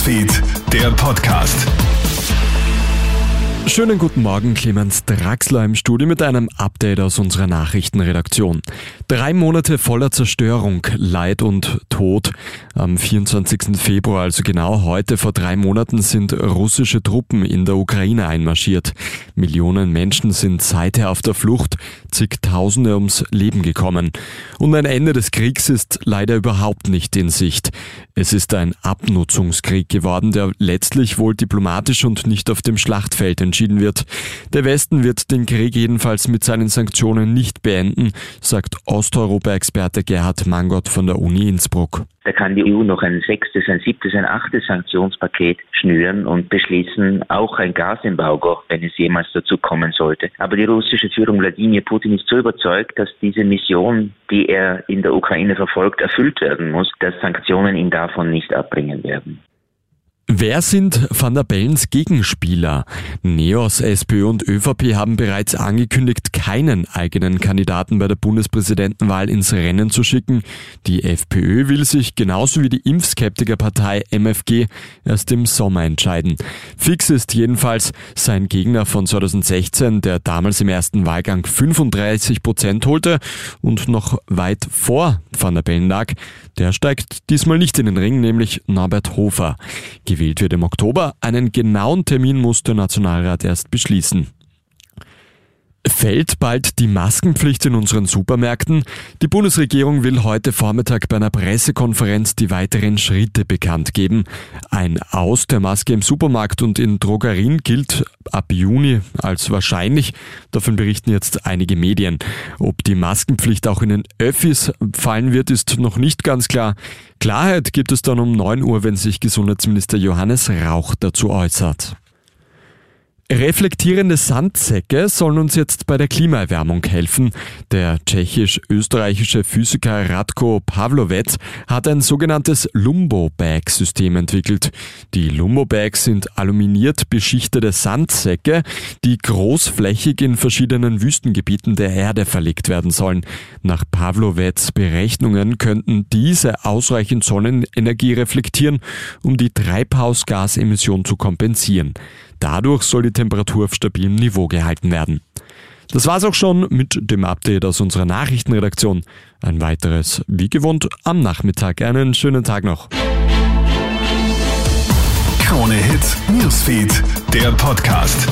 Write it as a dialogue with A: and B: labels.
A: Newsfeed, der Podcast.
B: Schönen guten Morgen, Clemens Draxler im Studio mit einem Update aus unserer Nachrichtenredaktion. Drei Monate voller Zerstörung, Leid und Tod. Am 24. Februar, also genau heute vor drei Monaten, sind russische Truppen in der Ukraine einmarschiert. Millionen Menschen sind seither auf der Flucht, zigtausende ums Leben gekommen. Und ein Ende des Kriegs ist leider überhaupt nicht in Sicht. Es ist ein Abnutzungskrieg geworden, der letztlich wohl diplomatisch und nicht auf dem Schlachtfeld entschieden wird. Der Westen wird den Krieg jedenfalls mit seinen Sanktionen nicht beenden, sagt Osteuropa-Experte Gerhard Mangott von der Uni Innsbruck.
C: Da kann die EU noch ein sechstes, ein siebtes, ein achtes Sanktionspaket schnüren und beschließen, auch ein Gasembargo, wenn es jemals dazu kommen sollte. Aber die russische Führung Wladimir Putin ist so überzeugt, dass diese Mission, die er in der Ukraine verfolgt, erfüllt werden muss, dass Sanktionen ihn davon nicht abbringen werden.
B: Wer sind Van der Bellens Gegenspieler? Neos, SPÖ und ÖVP haben bereits angekündigt, keinen eigenen Kandidaten bei der Bundespräsidentenwahl ins Rennen zu schicken. Die FPÖ will sich genauso wie die Impfskeptikerpartei MFG erst im Sommer entscheiden. Fix ist jedenfalls sein Gegner von 2016, der damals im ersten Wahlgang 35 Prozent holte und noch weit vor Van der Bellen lag. Der steigt diesmal nicht in den Ring, nämlich Norbert Hofer gewählt wird im Oktober. Einen genauen Termin muss der Nationalrat erst beschließen. Fällt bald die Maskenpflicht in unseren Supermärkten? Die Bundesregierung will heute Vormittag bei einer Pressekonferenz die weiteren Schritte bekannt geben. Ein Aus der Maske im Supermarkt und in Drogerien gilt ab Juni als wahrscheinlich. Davon berichten jetzt einige Medien. Ob die Maskenpflicht auch in den Öffis fallen wird, ist noch nicht ganz klar. Klarheit gibt es dann um 9 Uhr, wenn sich Gesundheitsminister Johannes Rauch dazu äußert. Reflektierende Sandsäcke sollen uns jetzt bei der Klimaerwärmung helfen. Der tschechisch-österreichische Physiker Radko Pavlovec hat ein sogenanntes Lumbo-Bag-System entwickelt. Die Lumbo-Bags sind aluminiert beschichtete Sandsäcke, die großflächig in verschiedenen Wüstengebieten der Erde verlegt werden sollen. Nach Pavlovecs Berechnungen könnten diese ausreichend Sonnenenergie reflektieren, um die Treibhausgasemission zu kompensieren. Dadurch soll die Temperatur auf stabilem Niveau gehalten werden. Das war's auch schon mit dem Update aus unserer Nachrichtenredaktion. Ein weiteres, wie gewohnt, am Nachmittag. Einen schönen Tag noch.
A: Krone Hits, Newsfeed, der Podcast.